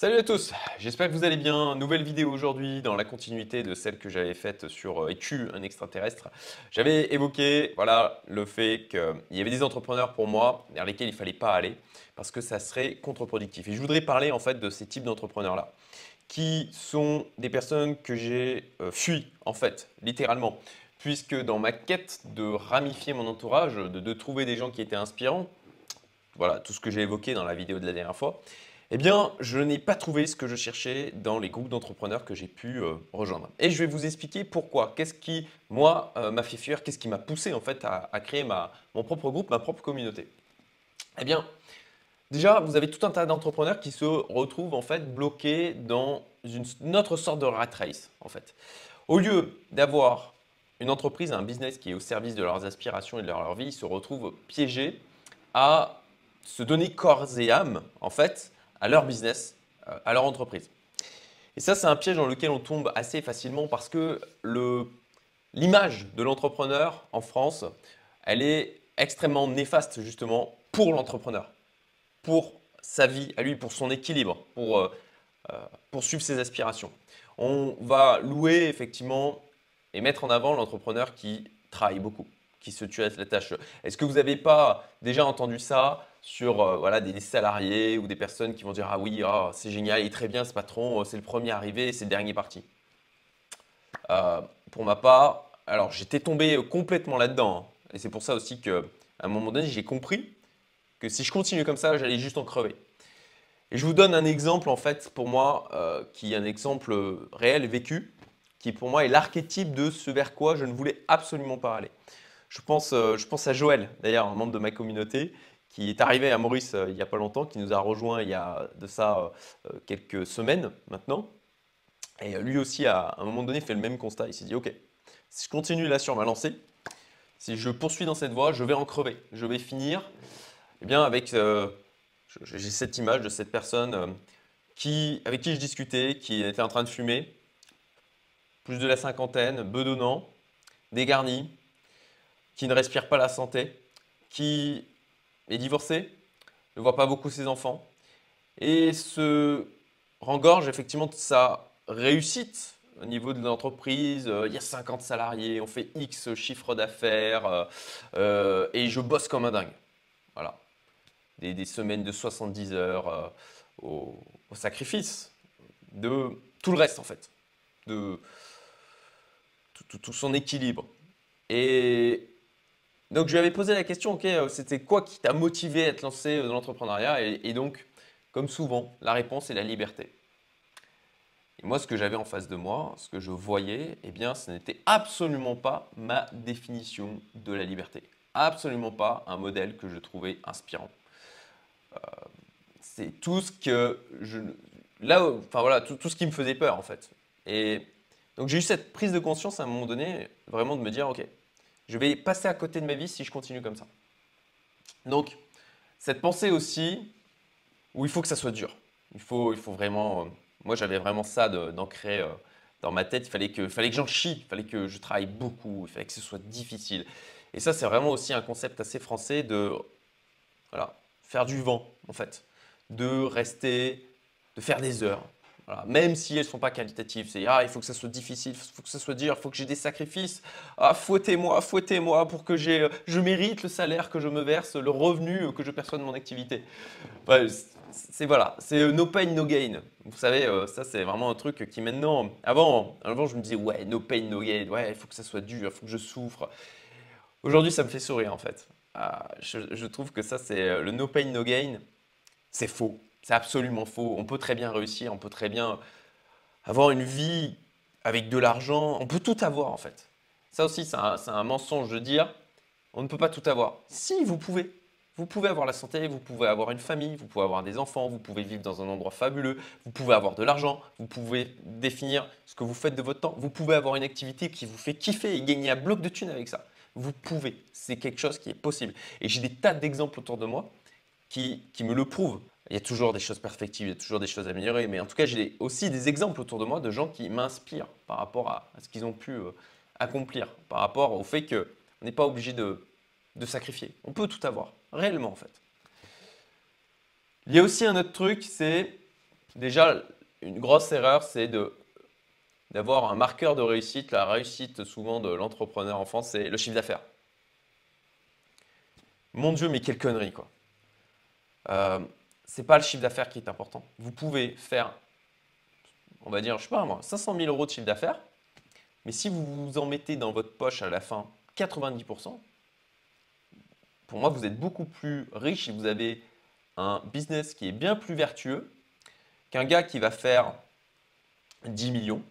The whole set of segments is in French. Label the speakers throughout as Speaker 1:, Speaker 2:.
Speaker 1: Salut à tous, j'espère que vous allez bien. Nouvelle vidéo aujourd'hui dans la continuité de celle que j'avais faite sur EQ, euh, un extraterrestre. J'avais évoqué voilà, le fait qu'il y avait des entrepreneurs pour moi vers lesquels il ne fallait pas aller parce que ça serait contre-productif. Et je voudrais parler en fait de ces types d'entrepreneurs-là qui sont des personnes que j'ai euh, fui en fait, littéralement. Puisque dans ma quête de ramifier mon entourage, de, de trouver des gens qui étaient inspirants, voilà tout ce que j'ai évoqué dans la vidéo de la dernière fois, eh bien, je n'ai pas trouvé ce que je cherchais dans les groupes d'entrepreneurs que j'ai pu euh, rejoindre. Et je vais vous expliquer pourquoi. Qu'est-ce qui, moi, euh, m'a fait fuir? Qu'est-ce qui m'a poussé, en fait, à, créer ma, mon propre groupe, ma propre communauté? Eh bien, déjà, vous avez tout un tas d'entrepreneurs qui se retrouvent, en fait, bloqués dans une, autre sorte de rat race, en fait. Au lieu d'avoir une entreprise, un business qui est au service de leurs aspirations et de leur vie, ils se retrouvent piégés à se donner corps et âme, en fait, à leur business, euh, à leur entreprise. Et ça, c'est un piège dans lequel on tombe assez facilement parce que l'image de l'entrepreneur en France, elle est extrêmement néfaste justement pour l'entrepreneur, pour sa vie à lui, pour son équilibre, pour euh, euh, poursuivre ses aspirations. On va louer effectivement et mettre en avant l'entrepreneur qui travaille beaucoup, qui se tue à la tâche. Est-ce que vous n'avez pas déjà entendu ça sur euh, voilà, des, salariés ou des personnes qui vont dire Ah oui, ah, c'est génial, il est très bien ce patron, euh, c'est le premier arrivé, c'est le dernier parti. Euh, pour ma part, alors j'étais tombé complètement là-dedans. Hein. et c'est pour ça aussi qu'à un moment donné, j'ai compris que si je continue comme ça, j'allais juste en crever. Et je vous donne un exemple en fait pour moi qui est un exemple réel, vécu, qui pour moi est l'archétype de ce vers quoi je ne voulais absolument pas aller. Je pense, je pense à Joël, d'ailleurs, un membre de ma communauté, qui est arrivé à Maurice euh, il n'y a pas longtemps, qui nous a rejoint il y a de ça euh, quelques semaines maintenant. Et lui aussi, à un moment donné, fait le même constat. Il s'est dit, OK, si je continue là sur ma lancée, si je poursuis dans cette voie, je vais en crever. Je vais finir eh bien, avec... Euh, j'ai cette image de cette personne qui, avec qui je discutais, qui était en train de fumer, plus de la cinquantaine, bedonnant, dégarni, qui ne respire pas la santé, qui est divorcé, ne voit pas beaucoup ses enfants, et se rengorge effectivement de sa réussite au niveau de l'entreprise. Euh, il y a 50 salariés, on fait X chiffre d'affaires, euh, euh, et je bosse comme un dingue. Voilà. Des, semaines de 70 heures au, sacrifice de tout le reste en fait, de tout, tout son équilibre. Et donc je lui avais posé la question, ok, euh, c'était quoi qui t'a motivé à te lancer euh, dans l'entrepreneuriat et, donc, comme souvent, la réponse est la liberté. Et moi, ce que j'avais en face de moi, ce que je voyais, eh bien, ce n'était absolument pas ma définition de la liberté. Absolument pas un modèle que je trouvais inspirant. Euh, c'est tout ce que je, là, enfin voilà, tout, tout, ce qui me faisait peur en fait. Et donc j'ai eu cette prise de conscience à un moment donné, vraiment de me dire, ok, je vais passer à côté de ma vie si je continue comme ça. Donc, cette pensée aussi, où il faut que ça soit dur. Il faut, vraiment. Euh, moi, j'avais vraiment ça d'ancrer euh, dans ma tête. Il fallait que, fallait que j'en chie, il fallait que je travaille beaucoup, il fallait que ce soit difficile. Et ça, c'est vraiment aussi un concept assez français de voilà, faire du vent, en fait. De rester, de faire des heures, même si elles ne sont pas qualitatives. C'est ah, il faut que ça soit difficile, il faut que ça soit dur, il faut que j'ai des sacrifices. Ah, fouettez-moi, fouettez-moi pour que je mérite le salaire que je me verse, le revenu que je perçois de mon activité. c'est voilà, c'est no pain, no gain. Vous savez, euh, ça c'est vraiment un truc qui maintenant, avant, avant je me disais ouais, no pain, no gain, ouais, il faut que ça soit dur, il faut que je souffre. Aujourd'hui, ça me fait sourire en fait. Ah, je trouve que ça c'est euh, le no pain, no gain, c'est faux. C'est absolument faux. On peut très bien réussir, on peut très bien avoir une vie avec de l'argent. On peut tout avoir en fait. Ça aussi, c'est un, mensonge de dire on ne peut pas tout avoir. Si, vous pouvez. Vous pouvez avoir la santé, vous pouvez avoir une famille, vous pouvez avoir des enfants, vous pouvez vivre dans un endroit fabuleux, vous pouvez avoir de l'argent, vous pouvez définir ce que vous faites de votre temps, vous pouvez avoir une activité qui vous fait kiffer et gagner un bloc de thunes avec ça. Vous pouvez, c'est quelque chose qui est possible. Et j'ai des tas d'exemples autour de moi qui, me le prouvent. Il y a toujours des choses perfectibles, il y a toujours des choses à améliorer, mais en tout cas, j'ai aussi des exemples autour de moi de gens qui m'inspirent par rapport à, ce qu'ils ont pu euh, accomplir, par rapport au fait qu'on n'est pas obligé de sacrifier. On peut tout avoir, réellement en fait. Il y a aussi un autre truc, c'est déjà, une grosse erreur, c'est d'avoir un marqueur de réussite. La réussite souvent de l'entrepreneur en France, c'est le chiffre d'affaires. Mon Dieu, mais quelle connerie quoi. Euh, c'est pas le chiffre d'affaires qui est important. Vous pouvez faire, on va dire, je sais pas moi, 500 000 euros de chiffre d'affaires, mais si vous vous en mettez dans votre poche à la fin 90%, pour moi, vous êtes beaucoup plus riche et vous avez un business qui est bien plus vertueux qu'un gars qui va faire 10 millions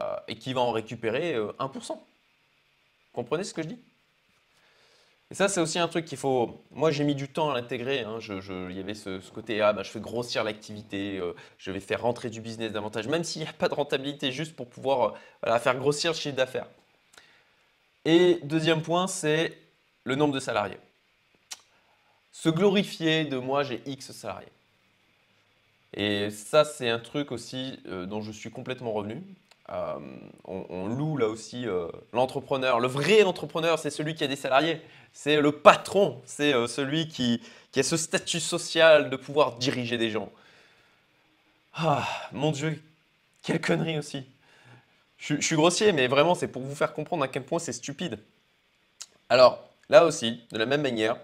Speaker 1: euh, et qui va en récupérer 1%. Euh, Comprenez ce que je dis? Et ça, c'est aussi un truc qu'il faut. Moi, j'ai mis du temps à l'intégrer. Hein. il y avait ce, côté ah, bah, je fais grossir l'activité, euh, je vais faire rentrer du business davantage, même s'il n'y a pas de rentabilité, juste pour pouvoir faire grossir le chiffre d'affaires. Et deuxième point, c'est le nombre de salariés. Se glorifier de moi, j'ai X salariés. Et ça, c'est un truc aussi euh, dont je suis complètement revenu. Euh, on, loue là aussi euh, l'entrepreneur. Le vrai entrepreneur, c'est celui qui a des salariés. C'est le patron. C'est celui qui, a ce statut social de pouvoir diriger des gens. Ah, mon Dieu, quelle connerie aussi. Je, suis grossier, mais vraiment, c'est pour vous faire comprendre à quel point c'est stupide. Alors, là aussi, de la même manière,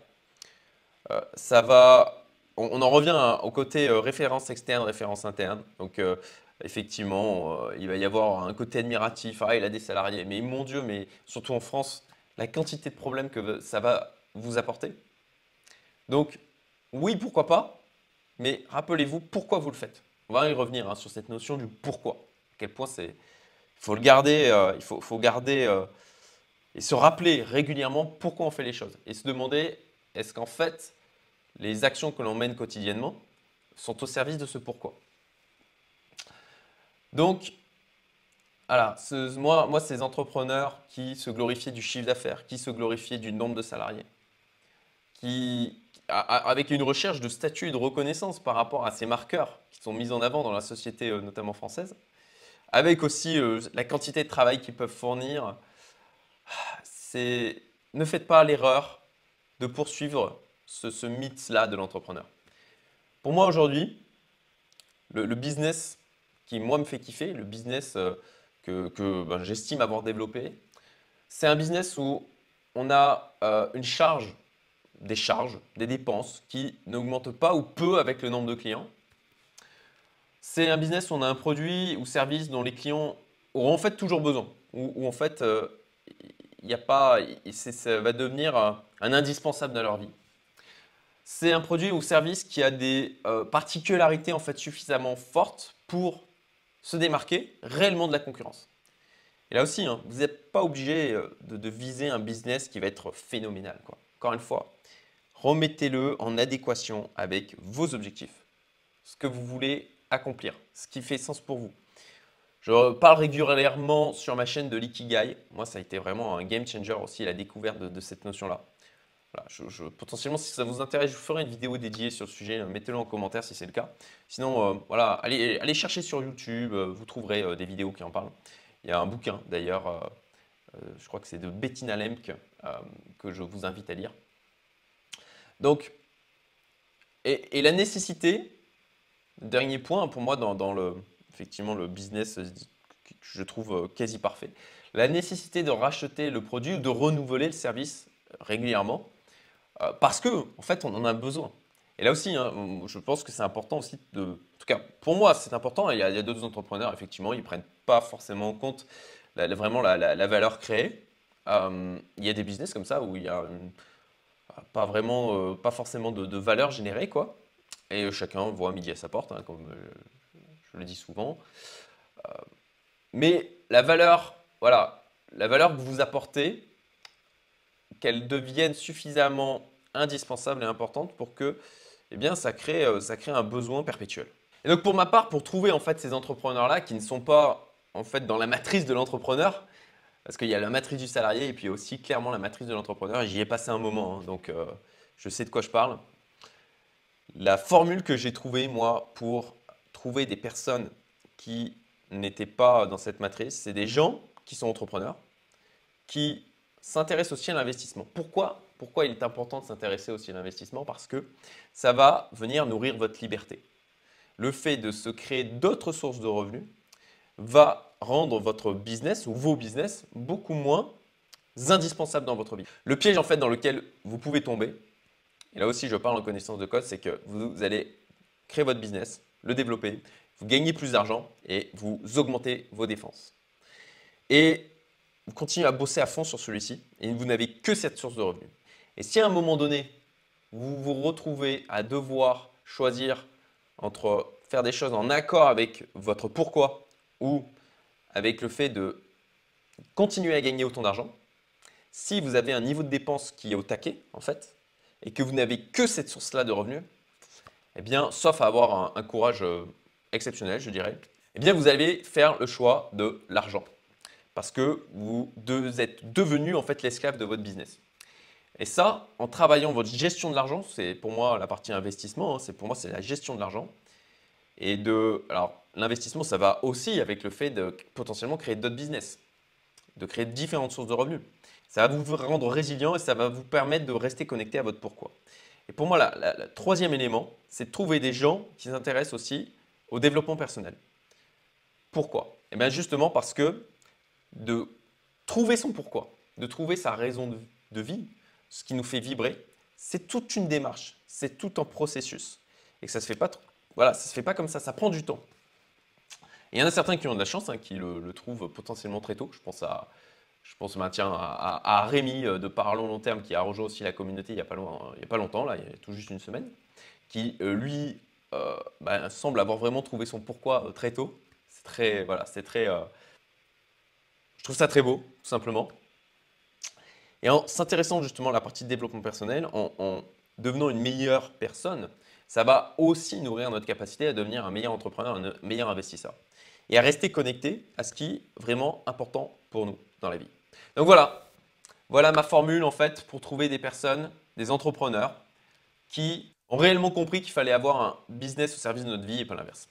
Speaker 1: ça va on, en revient au côté euh, référence externe, référence interne. Donc, euh, effectivement, euh, il va y avoir un côté admiratif. Ah, il a des salariés. Mais mon Dieu, mais surtout en France, la quantité de problèmes que ça va vous apporter. Donc, oui, pourquoi pas, mais rappelez-vous pourquoi vous le faites. On va y revenir hein, sur cette notion du pourquoi. À quel point c'est. Il faut le garder, il faut, faut garder et se rappeler régulièrement pourquoi on fait les choses. Et se demander est-ce qu'en fait, les actions que l'on mène quotidiennement sont au service de ce pourquoi? Donc, voilà, moi, ces entrepreneurs qui se glorifiaient du chiffre d'affaires, qui se glorifiaient du nombre de salariés, qui, avec une recherche de statut et de reconnaissance par rapport à ces marqueurs qui sont mis en avant dans la société, euh, notamment française, avec aussi euh, la quantité de travail qu'ils peuvent fournir, ne faites pas l'erreur de poursuivre ce, mythe-là de l'entrepreneur. Pour moi aujourd'hui, le, business qui moi me fait kiffer, le business euh, que, ben, j'estime avoir développé, c'est un business où on a euh, une charge, des charges, des dépenses qui n'augmentent pas ou peu avec le nombre de clients. C'est un business où on a un produit ou service dont les clients auront en fait toujours besoin, où, en fait euh, a pas, ça va devenir un indispensable dans leur vie c'est un produit ou service qui a des particularités en fait suffisamment fortes pour se démarquer réellement de la concurrence. Et là aussi, hein, vous n'êtes pas obligé euh, de, viser un business qui va être phénoménal. Encore une fois, remettez-le en adéquation avec vos objectifs, ce que vous voulez accomplir, ce qui fait sens pour vous. Je parle régulièrement sur ma chaîne de l'Ikigai. Moi, ça a été vraiment un game changer aussi, la découverte de cette notion-là potentiellement, si ça vous intéresse, je vous ferai une vidéo dédiée sur le sujet. Mettez-le en commentaire si c'est le cas. Sinon, euh, voilà, allez, chercher sur YouTube, euh, vous trouverez euh, des vidéos qui en parlent. Il y a un bouquin d'ailleurs, je crois que c'est de Bettina Lemke, que je vous invite à lire. Donc, et, la nécessité, dernier point pour moi dans, le, effectivement, le business que je trouve quasi parfait, la nécessité de racheter le produit ou de renouveler le service régulièrement euh, parce que, en fait, on en a besoin. Et là aussi, hein, je pense que c'est important aussi de. En tout cas, pour moi, c'est important. Il y a, d'autres entrepreneurs, effectivement, ils ne prennent pas forcément en compte vraiment la, valeur créée. Euh, il y a des business comme ça où il y a pas vraiment, euh, pas forcément de, valeur générée, quoi. Et chacun voit midi à sa porte, hein, comme je le dis souvent. mais la valeur, voilà, la valeur que vous apportez, qu'elles deviennent suffisamment indispensables et importantes pour que eh bien, ça, crée, euh, ça crée un besoin perpétuel. Et donc pour ma part, pour trouver en fait ces entrepreneurs-là qui ne sont pas en fait dans la matrice de l'entrepreneur, parce qu'il y a la matrice du salarié et puis aussi clairement la matrice de l'entrepreneur, j'y ai passé un moment, hein, donc euh, je sais de quoi je parle. La formule que j'ai trouvée, moi, pour trouver des personnes qui n'étaient pas dans cette matrice, c'est des gens qui sont entrepreneurs, qui s'intéresse aussi à l'investissement. Pourquoi Pourquoi il est important de s'intéresser aussi à l'investissement? Parce que ça va venir nourrir votre liberté. le fait de se créer d'autres sources de revenus va rendre votre business ou vos business beaucoup moins indispensables dans votre vie. Le piège en fait dans lequel vous pouvez tomber, et là aussi je parle en connaissance de code, c'est que vous allez créer votre business, le développer, vous gagnez plus d'argent et vous augmentez vos défenses. Et vous continuez à bosser à fond sur celui-ci et vous n'avez que cette source de revenus. Et si à un moment donné, vous vous retrouvez à devoir choisir entre faire des choses en accord avec votre pourquoi ou avec le fait de continuer à gagner autant d'argent, si vous avez un niveau de dépense qui est au taquet, en fait, et que vous n'avez que cette source-là de revenus, eh bien, sauf à avoir un, courage euh, exceptionnel, je dirais, eh bien, vous allez faire le choix de l'argent. Parce que vous êtes devenu, en fait, l'esclave de votre business. Et ça, en travaillant votre gestion de l'argent, c'est pour moi la partie investissement, hein, c'est pour moi c'est la gestion de l'argent. Et de, alors l'investissement, ça va aussi avec le fait de potentiellement créer d'autres business, de créer différentes sources de revenus. Ça va vous rendre résilient et ça va vous permettre de rester connecté à votre pourquoi. Et pour moi, le troisième élément, c'est de trouver des gens qui s'intéressent aussi au développement personnel. Pourquoi? Eh bien justement parce que de trouver son pourquoi, de trouver sa raison de vie, ce qui nous fait vibrer, c'est toute une démarche, c'est tout un processus. Et ça ne se fait pas voilà, ça se fait pas comme ça, ça prend du temps. Il y en a certains qui ont de la chance, hein, qui le, trouvent potentiellement très tôt. Je pense à, je pense bah, à, Rémi euh, de Parlons Long Terme qui a rejoint aussi la communauté il n'y a, pas il a pas longtemps, là, il y a tout juste une semaine, qui euh, lui euh, bah, semble avoir vraiment trouvé son pourquoi très tôt. C'est très, voilà, c'est très, je trouve ça très beau, tout simplement. Et en s'intéressant justement à la partie de développement personnel, en, devenant une meilleure personne, ça va aussi nourrir notre capacité à devenir un meilleur entrepreneur, un meilleur investisseur. Et à rester connecté à ce qui est vraiment important pour nous dans la vie. Donc voilà, voilà ma formule en fait pour trouver des personnes, des entrepreneurs qui ont réellement compris qu'il fallait avoir un business au service de notre vie et pas l'inverse.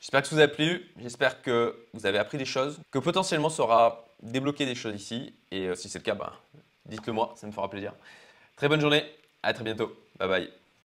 Speaker 1: J'espère que ça vous a plu, j'espère que vous avez appris des choses, que potentiellement ça aura débloqué des choses ici. Et euh, si c'est le cas, ben, dites-le moi, ça me fera plaisir. Très bonne journée, à très bientôt. Bye bye.